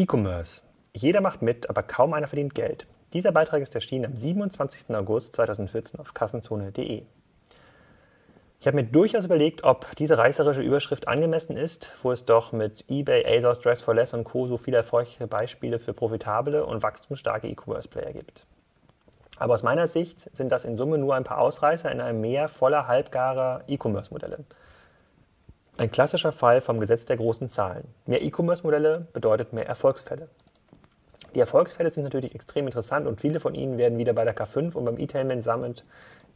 E-Commerce. Jeder macht mit, aber kaum einer verdient Geld. Dieser Beitrag ist erschienen am 27. August 2014 auf kassenzone.de. Ich habe mir durchaus überlegt, ob diese reißerische Überschrift angemessen ist, wo es doch mit eBay, ASOS, Dress for Less und Co. so viele erfolgreiche Beispiele für profitable und wachstumsstarke E-Commerce-Player gibt. Aber aus meiner Sicht sind das in Summe nur ein paar Ausreißer in einem Meer voller halbgarer E-Commerce-Modelle. Ein klassischer Fall vom Gesetz der großen Zahlen. Mehr E-Commerce-Modelle bedeutet mehr Erfolgsfälle. Die Erfolgsfälle sind natürlich extrem interessant und viele von ihnen werden wieder bei der K5 und beim E-Tainment Summit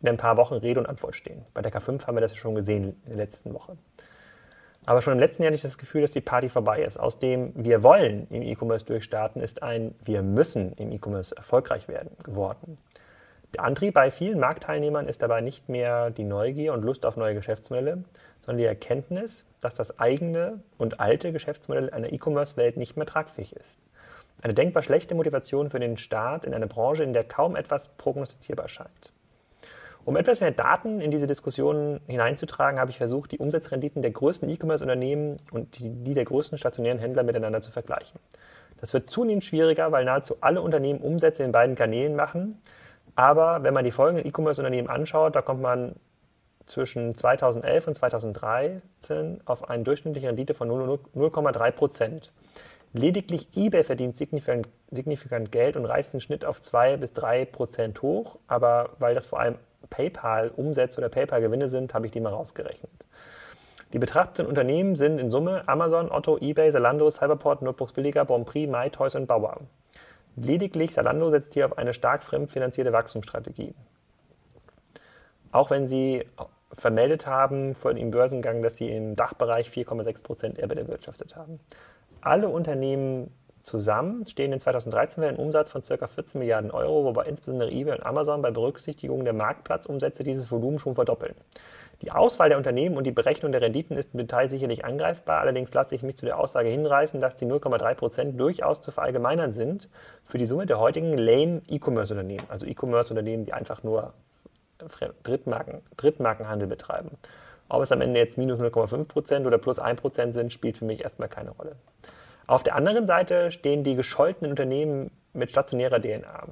in ein paar Wochen Rede und Antwort stehen. Bei der K5 haben wir das ja schon gesehen in der letzten Woche. Aber schon im letzten Jahr hatte ich das Gefühl, dass die Party vorbei ist. Aus dem Wir wollen im E-Commerce durchstarten ist ein Wir müssen im E-Commerce erfolgreich werden geworden. Der Antrieb bei vielen Marktteilnehmern ist dabei nicht mehr die Neugier und Lust auf neue Geschäftsmodelle, sondern die Erkenntnis, dass das eigene und alte Geschäftsmodell einer E-Commerce-Welt nicht mehr tragfähig ist. Eine denkbar schlechte Motivation für den Start in eine Branche, in der kaum etwas prognostizierbar scheint. Um etwas mehr Daten in diese Diskussion hineinzutragen, habe ich versucht, die Umsatzrenditen der größten E-Commerce-Unternehmen und die, die der größten stationären Händler miteinander zu vergleichen. Das wird zunehmend schwieriger, weil nahezu alle Unternehmen Umsätze in beiden Kanälen machen, aber wenn man die folgenden E-Commerce-Unternehmen anschaut, da kommt man zwischen 2011 und 2013 auf eine durchschnittliche Rendite von 0,3 Prozent. Lediglich eBay verdient signifikant, signifikant, Geld und reißt den Schnitt auf 2 bis 3 Prozent hoch, aber weil das vor allem PayPal-Umsätze oder PayPal-Gewinne sind, habe ich die mal rausgerechnet. Die betrachteten Unternehmen sind in Summe Amazon, Otto, eBay, Zalando, Cyberport, Notebooks Billiger, Bonprix, MyToys und Bauer. Lediglich Salando setzt hier auf eine stark fremdfinanzierte Wachstumsstrategie. Auch wenn sie vermeldet haben vor dem Börsengang, dass sie im Dachbereich 4,6% EBIT erwirtschaftet haben. Alle Unternehmen zusammen stehen in 2013 für einen Umsatz von ca. 14 Milliarden Euro, wobei insbesondere eBay und Amazon bei Berücksichtigung der Marktplatzumsätze dieses Volumen schon verdoppeln. Die Auswahl der Unternehmen und die Berechnung der Renditen ist im Detail sicherlich angreifbar, allerdings lasse ich mich zu der Aussage hinreißen, dass die 0,3% durchaus zu verallgemeinern sind für die Summe der heutigen lame E-Commerce-Unternehmen, also E-Commerce-Unternehmen, die einfach nur Drittmarken, Drittmarkenhandel betreiben. Ob es am Ende jetzt minus 0,5% oder plus 1% sind, spielt für mich erstmal keine Rolle. Auf der anderen Seite stehen die gescholtenen Unternehmen mit stationärer DNA.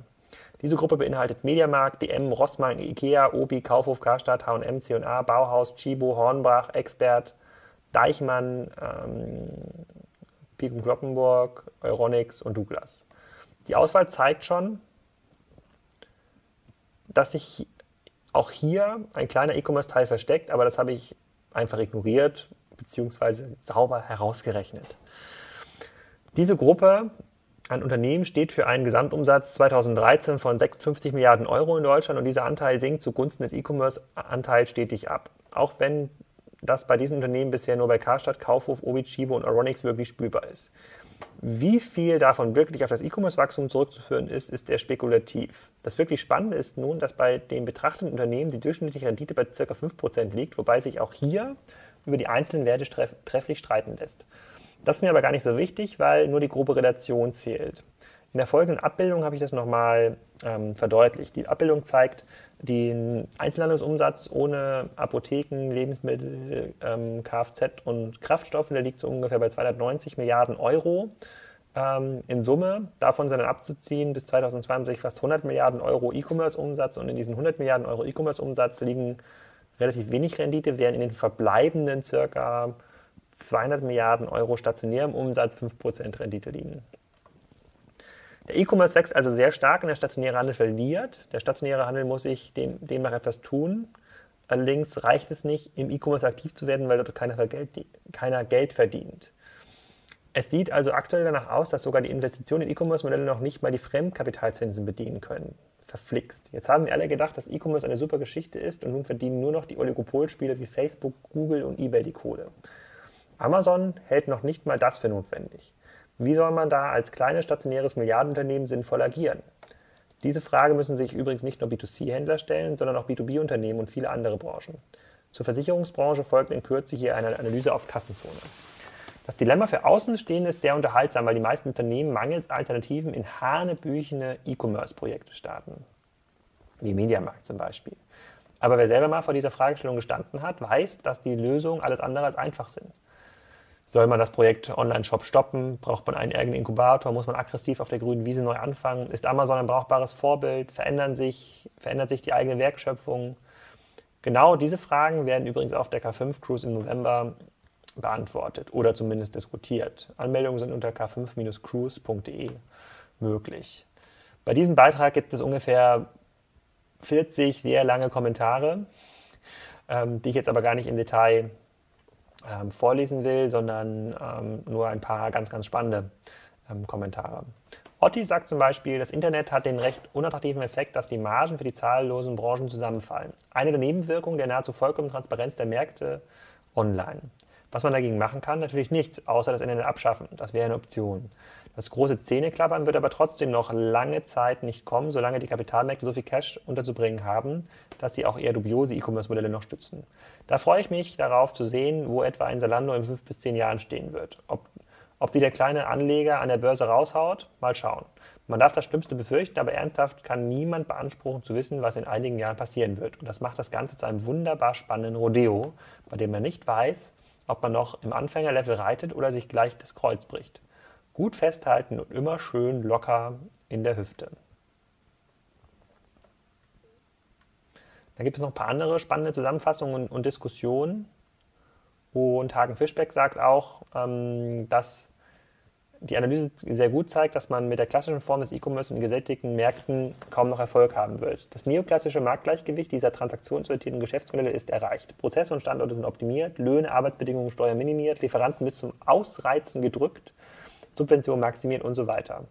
Diese Gruppe beinhaltet Mediamarkt, DM, Rossmann, Ikea, Obi, Kaufhof, Karstadt, H&M, C&A, Bauhaus, Chibo, Hornbach, Expert, Deichmann, ähm, Pikum Kloppenburg, Euronics und Douglas. Die Auswahl zeigt schon, dass sich auch hier ein kleiner E-Commerce-Teil versteckt, aber das habe ich einfach ignoriert bzw. sauber herausgerechnet. Diese Gruppe ein Unternehmen steht für einen Gesamtumsatz 2013 von 56 Milliarden Euro in Deutschland und dieser Anteil sinkt zugunsten des E-Commerce-Anteils stetig ab. Auch wenn das bei diesen Unternehmen bisher nur bei Karstadt, Kaufhof, Obi, Chibo und Aronix wirklich spürbar ist. Wie viel davon wirklich auf das E-Commerce-Wachstum zurückzuführen ist, ist sehr spekulativ. Das wirklich Spannende ist nun, dass bei den betrachteten Unternehmen die durchschnittliche Rendite bei ca. 5% liegt, wobei sich auch hier über die einzelnen Werte trefflich streiten lässt. Das ist mir aber gar nicht so wichtig, weil nur die grobe Relation zählt. In der folgenden Abbildung habe ich das nochmal ähm, verdeutlicht. Die Abbildung zeigt den Einzelhandelsumsatz ohne Apotheken, Lebensmittel, ähm, Kfz und Kraftstoffe. Der liegt so ungefähr bei 290 Milliarden Euro ähm, in Summe. Davon sind dann abzuziehen bis 2020 fast 100 Milliarden Euro E-Commerce-Umsatz. Und in diesen 100 Milliarden Euro E-Commerce-Umsatz liegen relativ wenig Rendite, während in den verbleibenden circa 200 Milliarden Euro stationärem Umsatz 5% Rendite liegen. Der E-Commerce wächst also sehr stark und der stationäre Handel verliert. Der stationäre Handel muss sich dem, demnach etwas tun. Allerdings reicht es nicht, im E-Commerce aktiv zu werden, weil dort keiner Geld, keiner Geld verdient. Es sieht also aktuell danach aus, dass sogar die Investitionen in E-Commerce-Modelle noch nicht mal die Fremdkapitalzinsen bedienen können. Verflixt. Jetzt haben wir alle gedacht, dass E-Commerce eine super Geschichte ist und nun verdienen nur noch die Oligopolspiele wie Facebook, Google und eBay die Kohle. Amazon hält noch nicht mal das für notwendig. Wie soll man da als kleines stationäres Milliardenunternehmen sinnvoll agieren? Diese Frage müssen sich übrigens nicht nur B2C-Händler stellen, sondern auch B2B-Unternehmen und viele andere Branchen. Zur Versicherungsbranche folgt in Kürze hier eine Analyse auf Kassenzone. Das Dilemma für Außenstehende ist sehr unterhaltsam, weil die meisten Unternehmen mangels Alternativen in hanebüchene E-Commerce-Projekte starten. Wie Mediamarkt zum Beispiel. Aber wer selber mal vor dieser Fragestellung gestanden hat, weiß, dass die Lösungen alles andere als einfach sind. Soll man das Projekt Online-Shop stoppen? Braucht man einen eigenen Inkubator? Muss man aggressiv auf der grünen Wiese neu anfangen? Ist Amazon ein brauchbares Vorbild? Verändern sich, verändert sich die eigene Werkschöpfung? Genau diese Fragen werden übrigens auf der K5 Cruise im November beantwortet oder zumindest diskutiert. Anmeldungen sind unter k5-cruise.de möglich. Bei diesem Beitrag gibt es ungefähr 40 sehr lange Kommentare, ähm, die ich jetzt aber gar nicht im Detail ähm, vorlesen will, sondern ähm, nur ein paar ganz, ganz spannende ähm, Kommentare. Otti sagt zum Beispiel, das Internet hat den recht unattraktiven Effekt, dass die Margen für die zahllosen Branchen zusammenfallen. Eine der Nebenwirkungen der nahezu vollkommenen Transparenz der Märkte online. Was man dagegen machen kann, natürlich nichts, außer das Internet abschaffen. Das wäre eine Option. Das große Zähneklappern wird aber trotzdem noch lange Zeit nicht kommen, solange die Kapitalmärkte so viel Cash unterzubringen haben, dass sie auch eher dubiose E-Commerce-Modelle noch stützen. Da freue ich mich darauf zu sehen, wo etwa ein Salando in fünf bis zehn Jahren stehen wird. Ob, ob die der kleine Anleger an der Börse raushaut, mal schauen. Man darf das Schlimmste befürchten, aber ernsthaft kann niemand beanspruchen zu wissen, was in einigen Jahren passieren wird. Und das macht das Ganze zu einem wunderbar spannenden Rodeo, bei dem man nicht weiß, ob man noch im Anfängerlevel reitet oder sich gleich das Kreuz bricht. Gut festhalten und immer schön locker in der Hüfte. Da gibt es noch ein paar andere spannende Zusammenfassungen und, Diskussionen. Und Hagen Fischbeck sagt auch, ähm, dass die Analyse sehr gut zeigt, dass man mit der klassischen Form des E-Commerce in gesättigten Märkten kaum noch Erfolg haben wird. Das neoklassische Marktgleichgewicht dieser transaktionsorientierten Geschäftsmodelle ist erreicht. Prozesse und Standorte sind optimiert, Löhne, Arbeitsbedingungen, Steuern minimiert, Lieferanten bis zum Ausreizen gedrückt Subvention maximiert und so weiter.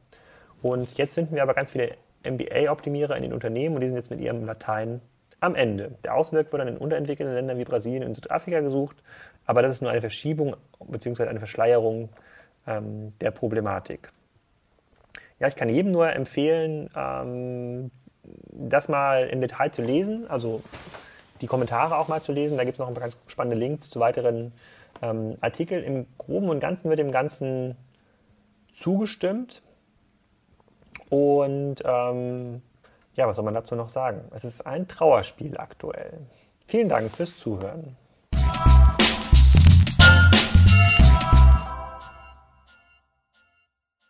Und jetzt finden wir aber ganz viele MBA-Optimierer in den Unternehmen und die sind jetzt mit ihrem Latein am Ende. Der Ausweg wird dann in unterentwickelten Ländern wie Brasilien und Südafrika gesucht, aber das ist nur eine Verschiebung bzw. eine Verschleierung ähm, der Problematik. Ja, ich kann jedem nur empfehlen, ähm, das mal im Detail zu lesen, also die Kommentare auch mal zu lesen. Da gibt es noch ein paar ganz spannende Links zu weiteren ähm, Artikeln. Im Groben und Ganzen wird dem Ganzen zugestimmt. Und ähm, ja, was soll man dazu noch sagen? Es ist ein Trauerspiel aktuell. Vielen Dank fürs Zuhören.